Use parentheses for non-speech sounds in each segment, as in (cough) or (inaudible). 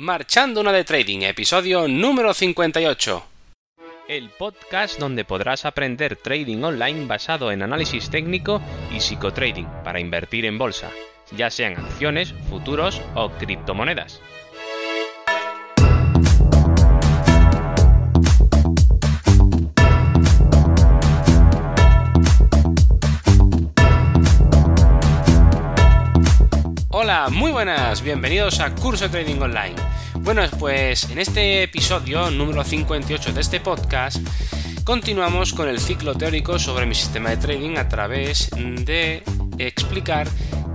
Marchando una de Trading, episodio número 58. El podcast donde podrás aprender trading online basado en análisis técnico y psicotrading para invertir en bolsa, ya sean acciones, futuros o criptomonedas. Hola, muy buenas, bienvenidos a Curso Trading Online. Bueno, pues en este episodio número 58 de este podcast continuamos con el ciclo teórico sobre mi sistema de trading a través de explicar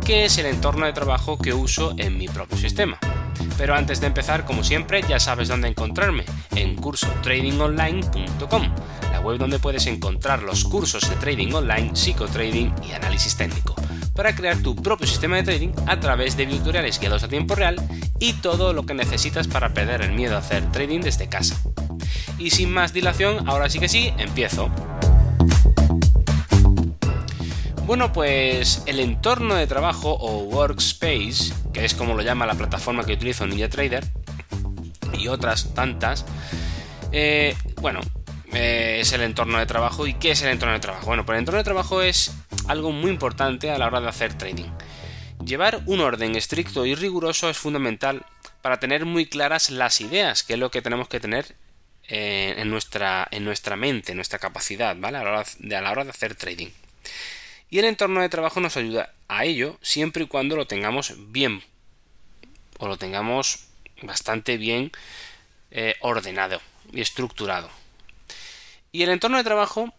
qué es el entorno de trabajo que uso en mi propio sistema. Pero antes de empezar, como siempre, ya sabes dónde encontrarme, en cursotradingonline.com, la web donde puedes encontrar los cursos de trading online, psicotrading y análisis técnico para crear tu propio sistema de trading a través de tutoriales guiados a tiempo real y todo lo que necesitas para perder el miedo a hacer trading desde casa. Y sin más dilación, ahora sí que sí, empiezo. Bueno, pues el entorno de trabajo o workspace, que es como lo llama la plataforma que utilizo NinjaTrader, y otras tantas, eh, bueno, eh, es el entorno de trabajo. ¿Y qué es el entorno de trabajo? Bueno, pues el entorno de trabajo es algo muy importante a la hora de hacer trading. Llevar un orden estricto y riguroso es fundamental para tener muy claras las ideas, que es lo que tenemos que tener eh, en, nuestra, en nuestra mente, en nuestra capacidad, ¿vale? A la, hora de, a la hora de hacer trading. Y el entorno de trabajo nos ayuda a ello siempre y cuando lo tengamos bien o lo tengamos bastante bien eh, ordenado y estructurado. Y el entorno de trabajo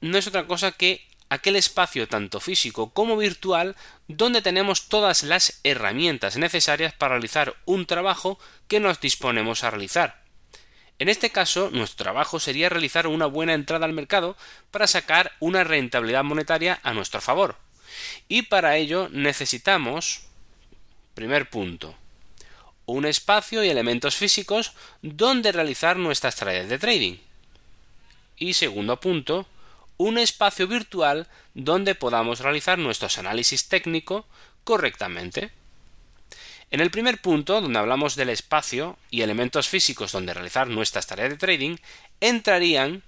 no es otra cosa que aquel espacio tanto físico como virtual donde tenemos todas las herramientas necesarias para realizar un trabajo que nos disponemos a realizar. En este caso, nuestro trabajo sería realizar una buena entrada al mercado para sacar una rentabilidad monetaria a nuestro favor. Y para ello necesitamos, primer punto, un espacio y elementos físicos donde realizar nuestras tareas de trading. Y segundo punto, un espacio virtual donde podamos realizar nuestros análisis técnico correctamente. En el primer punto, donde hablamos del espacio y elementos físicos donde realizar nuestras tareas de trading, entrarían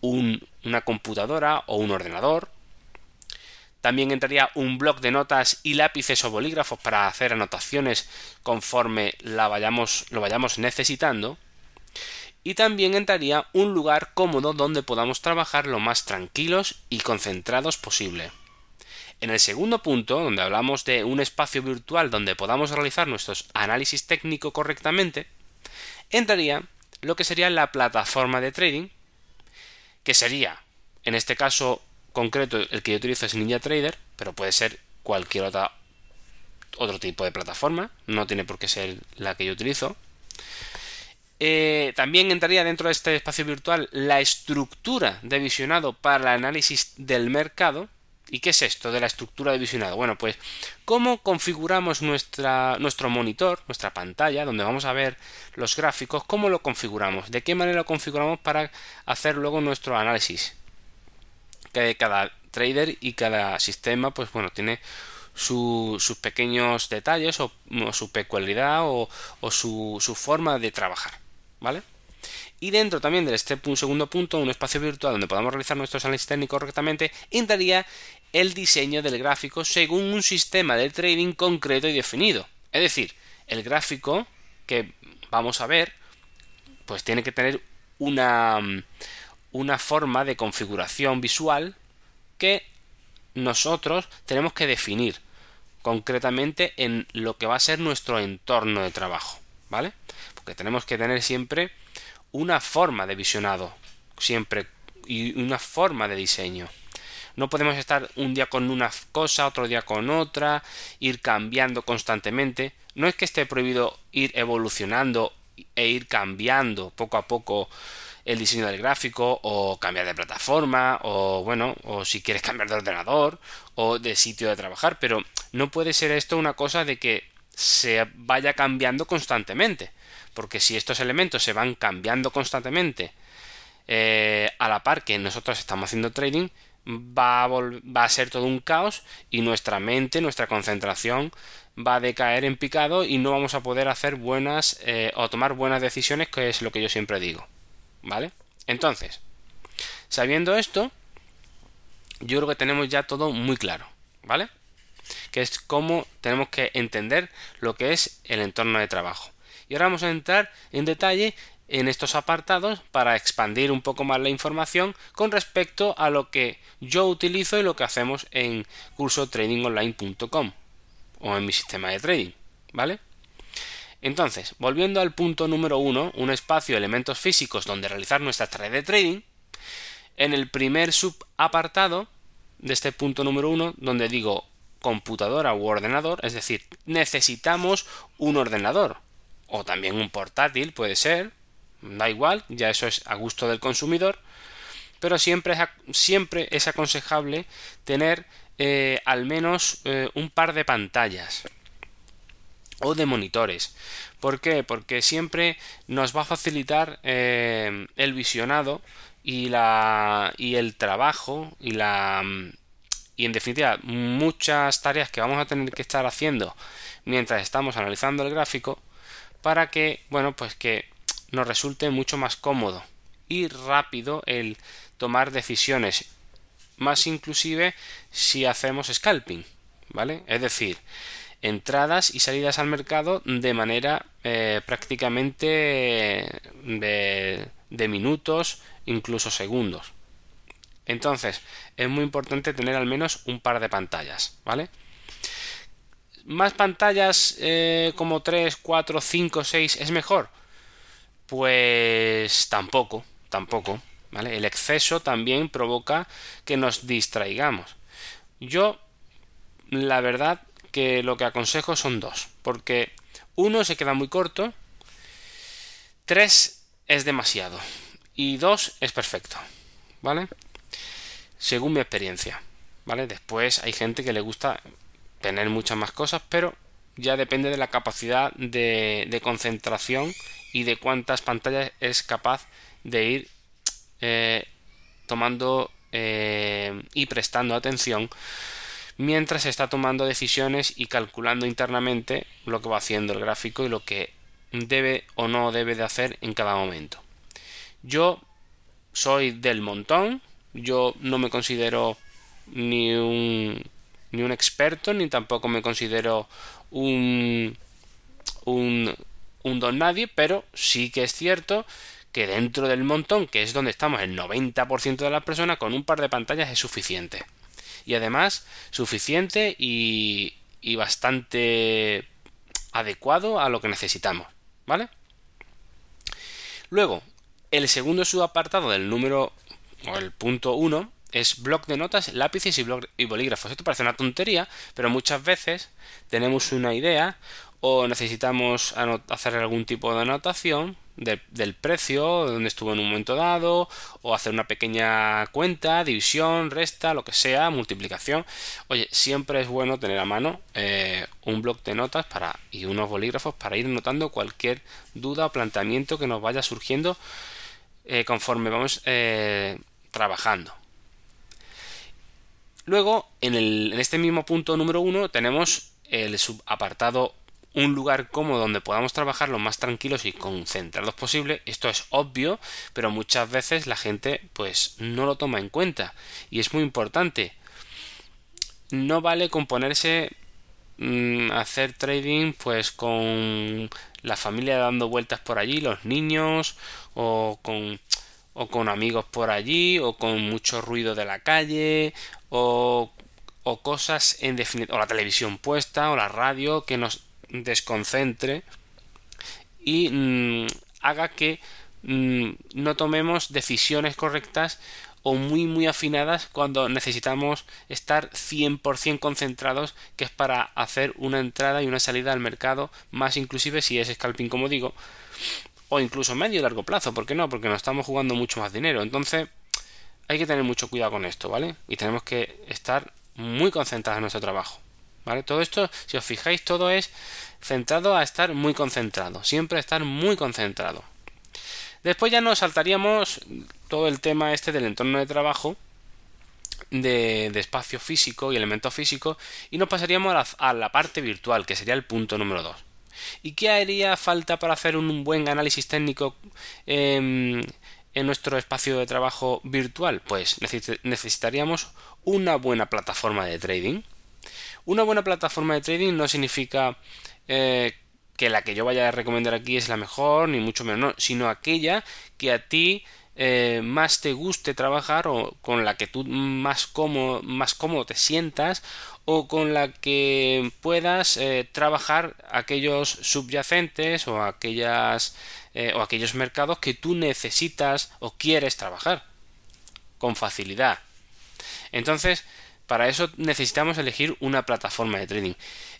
una computadora o un ordenador. También entraría un bloc de notas y lápices o bolígrafos para hacer anotaciones conforme la vayamos, lo vayamos necesitando y también entraría un lugar cómodo donde podamos trabajar lo más tranquilos y concentrados posible. En el segundo punto, donde hablamos de un espacio virtual donde podamos realizar nuestros análisis técnico correctamente, entraría lo que sería la plataforma de trading, que sería, en este caso concreto, el que yo utilizo es NinjaTrader, pero puede ser cualquier otra otro tipo de plataforma, no tiene por qué ser la que yo utilizo. Eh, también entraría dentro de este espacio virtual la estructura de visionado para el análisis del mercado. ¿Y qué es esto de la estructura de visionado? Bueno, pues cómo configuramos nuestra, nuestro monitor, nuestra pantalla, donde vamos a ver los gráficos, cómo lo configuramos, de qué manera lo configuramos para hacer luego nuestro análisis. Que cada trader y cada sistema, pues bueno, tiene sus pequeños detalles o, su peculiaridad o, su, su forma de trabajar. ¿Vale? Y dentro también de este segundo punto, un espacio virtual donde podamos realizar nuestros análisis técnicos correctamente, entraría el diseño del gráfico según un sistema de trading concreto y definido. Es decir, el gráfico que vamos a ver, pues tiene que tener una, una forma de configuración visual que nosotros tenemos que definir concretamente en lo que va a ser nuestro entorno de trabajo, ¿vale? Que tenemos que tener siempre una forma de visionado, siempre, y una forma de diseño. No podemos estar un día con una cosa, otro día con otra, ir cambiando constantemente. No es que esté prohibido ir evolucionando e ir cambiando poco a poco el diseño del gráfico o cambiar de plataforma o bueno o si quieres cambiar de ordenador o de sitio de trabajar pero no puede ser esto una cosa de que se vaya cambiando constantemente porque si estos elementos se van cambiando constantemente eh, a la par que nosotros estamos haciendo trading, va a, ser todo un caos y nuestra mente, nuestra concentración va a decaer en picado y no vamos a poder hacer buenas eh, o tomar buenas decisiones, que es lo que yo siempre digo. ¿Vale? Entonces, sabiendo esto, yo creo que tenemos ya todo muy claro. ¿Vale? Que es cómo tenemos que entender lo que es el entorno de trabajo. Y ahora vamos a entrar en detalle en estos apartados para expandir un poco más la información con respecto a lo que yo utilizo y lo que hacemos en cursotradingonline.com o en mi sistema de trading, ¿vale? Entonces, volviendo al punto número uno, un espacio de elementos físicos donde realizar nuestra tarea de trading, en el primer subapartado de este punto número uno, donde digo computadora u ordenador, es decir, necesitamos un ordenador o también un portátil, puede ser, da igual, ya eso es a gusto del consumidor, pero siempre es, siempre es aconsejable tener eh, al menos eh, un par de pantallas o de monitores. ¿Por qué? Porque siempre nos va a facilitar eh, el visionado y la y el trabajo y la y en definitiva muchas tareas que vamos a tener que estar haciendo mientras estamos analizando el gráfico para que bueno pues que nos resulte mucho más cómodo y rápido el tomar decisiones, más inclusive si hacemos scalping, ¿vale? Es decir, entradas y salidas al mercado de manera eh, prácticamente de, de minutos, incluso segundos. Entonces, es muy importante tener al menos un par de pantallas, ¿vale? Más pantallas eh, como 3, 4, 5, 6 es mejor. Pues tampoco, tampoco. ¿vale? El exceso también provoca que nos distraigamos. Yo, la verdad, que lo que aconsejo son dos, porque uno se queda muy corto, tres es demasiado y dos es perfecto, ¿vale? Según mi experiencia, ¿vale? Después hay gente que le gusta tener muchas más cosas, pero ya depende de la capacidad de, concentración y de cuántas pantallas es capaz de ir eh, tomando eh, y prestando atención mientras está tomando decisiones y calculando internamente lo que va haciendo el gráfico y lo que debe o no debe de hacer en cada momento. Yo soy del montón, yo no me considero ni un, ni un experto, ni tampoco me considero un, un don nadie, pero sí que es cierto que dentro del montón, que es donde estamos el 90% de las personas, con un par de pantallas es suficiente. Y además, suficiente y, y bastante adecuado a lo que necesitamos. ¿Vale? Luego, el segundo subapartado del número o el punto 1 es bloc de notas, lápices y, y bolígrafos. Esto parece una tontería, pero muchas veces tenemos una idea o necesitamos hacer algún tipo de anotación del precio, donde estuvo en un momento dado, o hacer una pequeña cuenta, división, resta, lo que sea, multiplicación. Oye, siempre es bueno tener a mano eh, un bloc de notas para, y unos bolígrafos para ir notando cualquier duda o planteamiento que nos vaya surgiendo eh, conforme vamos eh, trabajando. Luego, en, el, en este mismo punto número uno, tenemos el subapartado un lugar cómodo donde podamos trabajar lo más tranquilos y concentrados posible. Esto es obvio, pero muchas veces la gente pues no lo toma en cuenta y es muy importante. No vale con ponerse mm, hacer trading pues con la familia dando vueltas por allí, los niños o con o con amigos por allí o con mucho ruido de la calle o o cosas en definitiva o la televisión puesta o la radio que nos desconcentre y mm, haga que mm, no tomemos decisiones correctas o muy muy afinadas cuando necesitamos estar 100% concentrados que es para hacer una entrada y una salida al mercado más inclusive si es scalping como digo o incluso medio y largo plazo, ¿por qué no? Porque nos estamos jugando mucho más dinero entonces hay que tener mucho cuidado con esto, ¿vale? Y tenemos que estar muy concentrados en nuestro trabajo. ¿Vale? Todo esto, si os fijáis, todo es centrado a estar muy concentrado, siempre estar muy concentrado. Después ya nos saltaríamos todo el tema este del entorno de trabajo de, espacio físico y elementos físicos y nos pasaríamos a la, parte virtual, que sería el punto número 2. ¿Y qué haría falta para hacer un buen análisis técnico em, en nuestro espacio de trabajo virtual? Pues necesitaríamos una buena plataforma de trading. Una buena plataforma de trading no significa eh, que la que yo vaya a recomendar aquí es la mejor, ni mucho menos, sino aquella que a ti eh, más te guste trabajar o con la que tú más cómodo, más cómodo te sientas o con la que puedas eh, trabajar aquellos subyacentes o aquellas eh, o aquellos mercados que tú necesitas o quieres trabajar con facilidad. Entonces, para eso necesitamos elegir una plataforma de trading.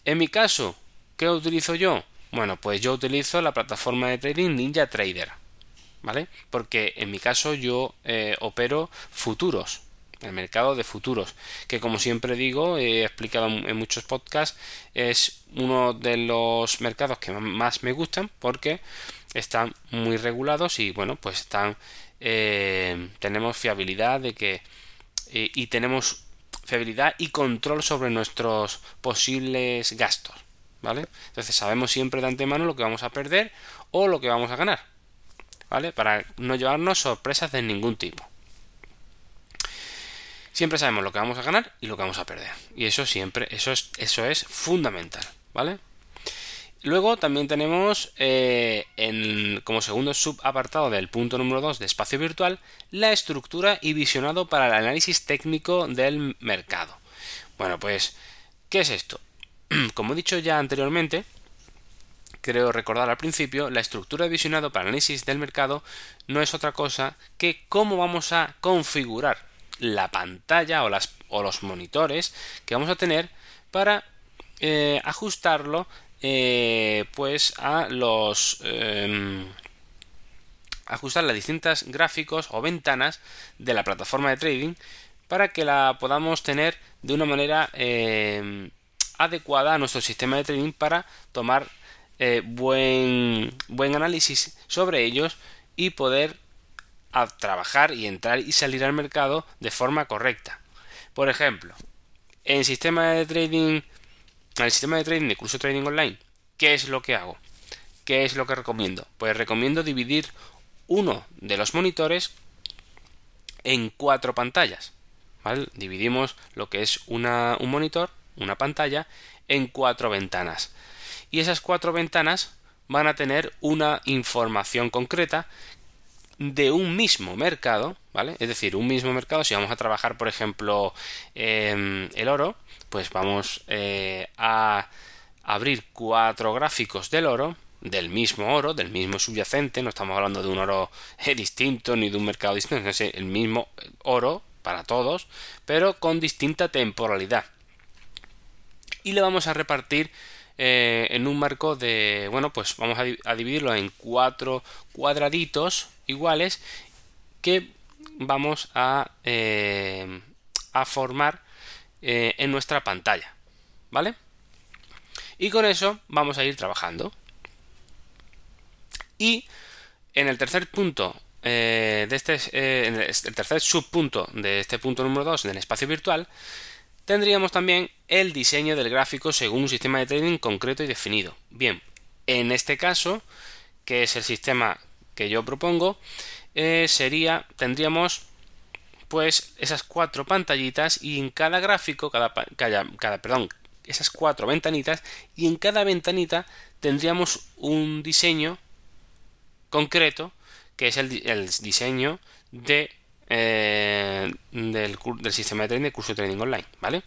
En mi caso, ¿qué utilizo yo? Bueno, pues yo utilizo la plataforma de trading Ninja Trader. ¿vale? Porque en mi caso yo eh, opero futuros, el mercado de futuros, que como siempre digo, he explicado en muchos podcasts, es uno de los mercados que más me gustan porque están muy regulados y bueno, pues están eh, tenemos fiabilidad de que eh, y tenemos fiabilidad y control sobre nuestros posibles gastos, ¿vale? Entonces sabemos siempre de antemano lo que vamos a perder o lo que vamos a ganar. ¿vale? Para no llevarnos sorpresas de ningún tipo. Siempre sabemos lo que vamos a ganar y lo que vamos a perder. Y eso siempre, eso es, eso es fundamental, ¿vale? Luego también tenemos eh, como segundo subapartado del punto número 2 de espacio virtual la estructura y visionado para el análisis técnico del mercado. Bueno, pues, ¿qué es esto? (clears throat) Como he dicho ya anteriormente, creo recordar al principio, la estructura de visionado para análisis del mercado no es otra cosa que cómo vamos a configurar la pantalla o, las, o los monitores que vamos a tener para eh, ajustarlo eh, pues a los em, ajustar las distintas gráficos o ventanas de la plataforma de trading para que la podamos tener de una manera em, adecuada a nuestro sistema de trading para tomar eh, buen, buen análisis sobre ellos y poder trabajar y entrar y salir al mercado de forma correcta. Por ejemplo, en sistema de trading, en el sistema de trading de curso trading online, ¿qué es lo que hago? ¿Qué es lo que recomiendo? Pues recomiendo dividir uno de los monitores en cuatro pantallas. Dividimos lo que es una, un monitor, una pantalla, en cuatro ventanas y esas cuatro ventanas van a tener una información concreta de un mismo mercado, ¿vale? Es decir, un mismo mercado, si vamos a trabajar, por ejemplo, el oro, pues vamos eh, a abrir cuatro gráficos del oro, del mismo oro, del mismo subyacente, no estamos hablando de un oro eh, distinto ni de un mercado distinto, es el mismo oro para todos, pero con distinta temporalidad. Y le vamos a repartir eh, en un marco de, bueno, pues vamos a, dividirlo en cuatro cuadraditos iguales que vamos a, eh, a formar eh, en nuestra pantalla, ¿vale? Y con eso vamos a ir trabajando. Y en el tercer punto de este, en el tercer subpunto de este punto número 2 del espacio virtual, Tendríamos también el diseño del gráfico según un sistema de trading concreto y definido. Bien, en este caso, que es el sistema que yo propongo, eh, sería, tendríamos pues esas cuatro pantallitas y en cada gráfico, cada, cada, perdón, esas cuatro ventanitas y en cada ventanita tendríamos un diseño concreto que es el, diseño de eh, del, sistema de trading, del curso de trading online, ¿vale?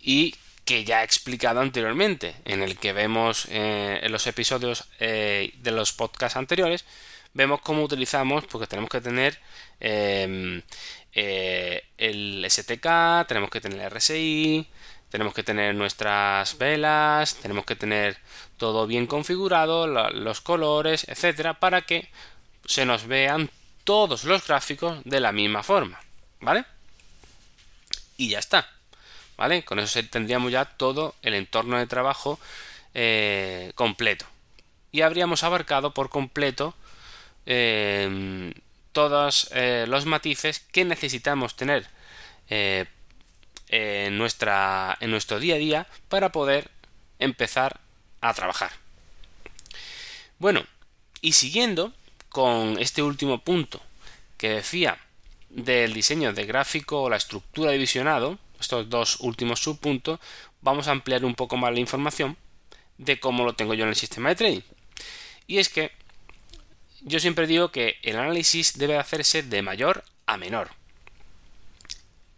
Y que ya he explicado anteriormente, en el que vemos eh, en los episodios eh, de los podcasts anteriores, vemos cómo utilizamos, porque tenemos que tener em, el STK, tenemos que tener el RSI, tenemos que tener nuestras velas, tenemos que tener todo bien configurado, los colores, etcétera, para que se nos vean todos los gráficos de la misma forma, ¿vale? Y ya está, Con eso tendríamos ya todo el entorno de trabajo eh, completo. Y habríamos abarcado por completo eh, todos eh, los matices que necesitamos tener en, en nuestro día a día para poder empezar a trabajar. Bueno, y siguiendo con este último punto que decía del diseño de gráfico o la estructura de visionado, estos dos últimos subpuntos, vamos a ampliar un poco más la información de cómo lo tengo yo en el sistema de trading. Y es que yo siempre digo que el análisis debe hacerse de mayor a menor.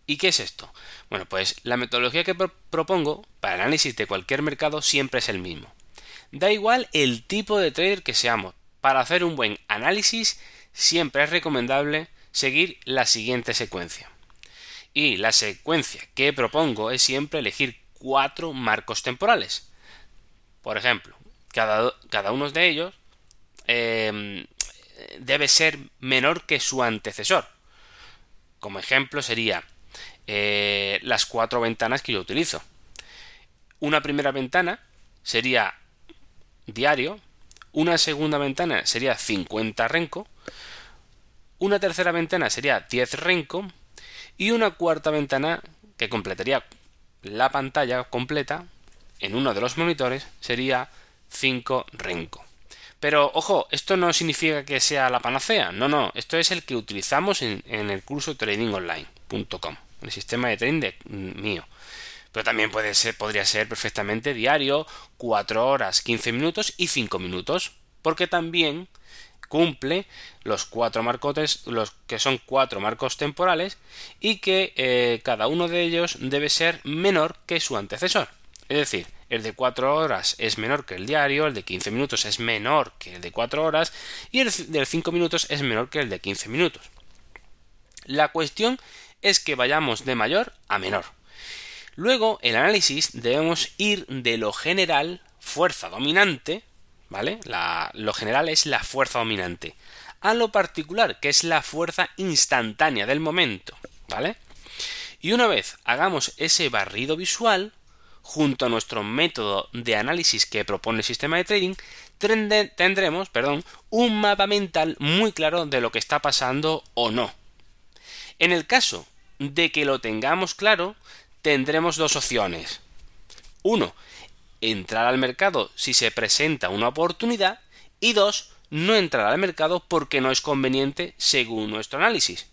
¿Y qué es esto? Bueno, pues la metodología que propongo para el análisis de cualquier mercado siempre es el mismo. Da igual el tipo de trader que seamos. Para hacer un buen análisis siempre es recomendable seguir la siguiente secuencia. Y la secuencia que propongo es siempre elegir cuatro marcos temporales. Por ejemplo, cada, cada uno de ellos em, debe ser menor que su antecesor. Como ejemplo sería eh, las cuatro ventanas que yo utilizo. Una primera ventana sería diario, una segunda ventana sería 50 renco, una tercera ventana sería 10 renco y una cuarta ventana que completaría la pantalla completa en uno de los monitores sería 5 renco. Pero ojo, esto no significa que sea la panacea, no, no, esto es el que utilizamos en, el curso tradingonline.com, el sistema de trading mm, mío. Pero también puede ser, podría ser perfectamente diario, 4 horas, 15 minutos y 5 minutos, porque también cumple los cuatro marcotes, los que son cuatro marcos temporales, y que eh, cada uno de ellos debe ser menor que su antecesor. Es decir, el de 4 horas es menor que el diario, el de 15 minutos es menor que el de 4 horas y el de 5 minutos es menor que el de 15 minutos. La cuestión es que vayamos de mayor a menor. Luego, el análisis debemos ir de lo general, fuerza dominante, ¿vale? lo general es la fuerza dominante. A lo particular, que es la fuerza instantánea del momento, ¿vale? Y una vez hagamos ese barrido visual, junto a nuestro método de análisis que propone el sistema de trading, tendremos, perdón, un mapa mental muy claro de lo que está pasando o no. En el caso de que lo tengamos claro, tendremos dos opciones. Uno, entrar al mercado si se presenta una oportunidad y dos, no entrar al mercado porque no es conveniente según nuestro análisis.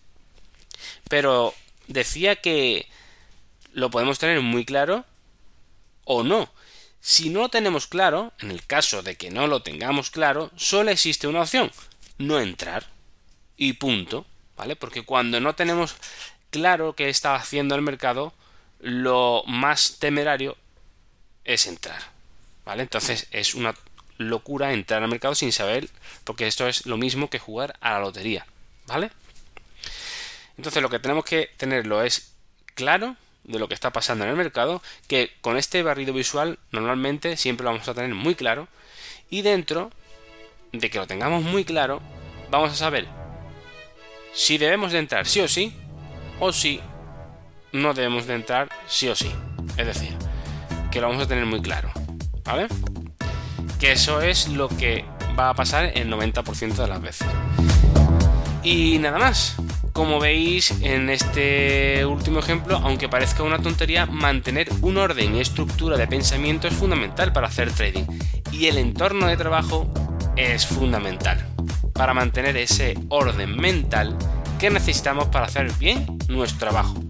Pero decía que lo podemos tener muy claro o no. Si no lo tenemos claro, en el caso de que no lo tengamos claro, solo existe una opción, no entrar. Y punto, ¿vale? Porque cuando no tenemos claro qué está haciendo el mercado, lo más temerario es entrar. ¿Vale? Entonces es una locura entrar al mercado sin saber, porque esto es lo mismo que jugar a la lotería. ¿Vale? Entonces lo que tenemos que tenerlo es claro de lo que está pasando en el mercado, que con este barrido visual normalmente siempre lo vamos a tener muy claro, y dentro de que lo tengamos muy claro, vamos a saber si debemos de entrar sí o sí, o si no debemos de entrar sí o sí. Es decir, que lo vamos a tener muy claro. ¿Vale? Que eso es lo que va a pasar el 90% de las veces. Y nada más. Como veis en este último ejemplo, aunque parezca una tontería, mantener un orden y estructura de pensamiento es fundamental para hacer trading. Y el entorno de trabajo es fundamental para mantener ese orden mental que necesitamos para hacer bien nuestro trabajo.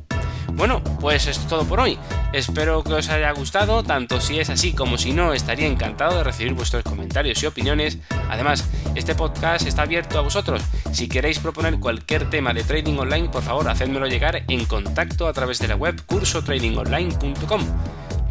Bueno, pues es todo por hoy. Espero que os haya gustado, tanto si es así como si no, estaría encantado de recibir vuestros comentarios y opiniones. Además, este podcast está abierto a vosotros. Si queréis proponer cualquier tema de trading online, por favor, hacedmelo llegar en contacto a través de la web cursotradingonline.com.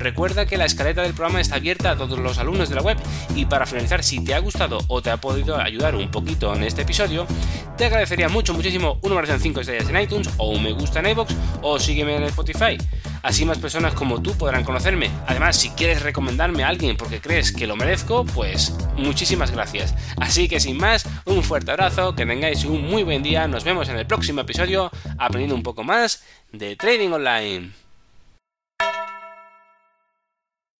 Recuerda que la escaleta del programa está abierta a todos los alumnos de la web y para finalizar, si te ha gustado o te ha podido ayudar un poquito en este episodio, te agradecería mucho, muchísimo una valoración 5 estrellas en iTunes o un me gusta en iVoox o sígueme en Spotify. Así más personas como tú podrán conocerme. Además, si quieres recomendarme a alguien porque crees que lo merezco, pues muchísimas gracias. Así que sin más, un fuerte abrazo, que tengáis un muy buen día, nos vemos en el próximo episodio aprendiendo un poco más de Trading Online.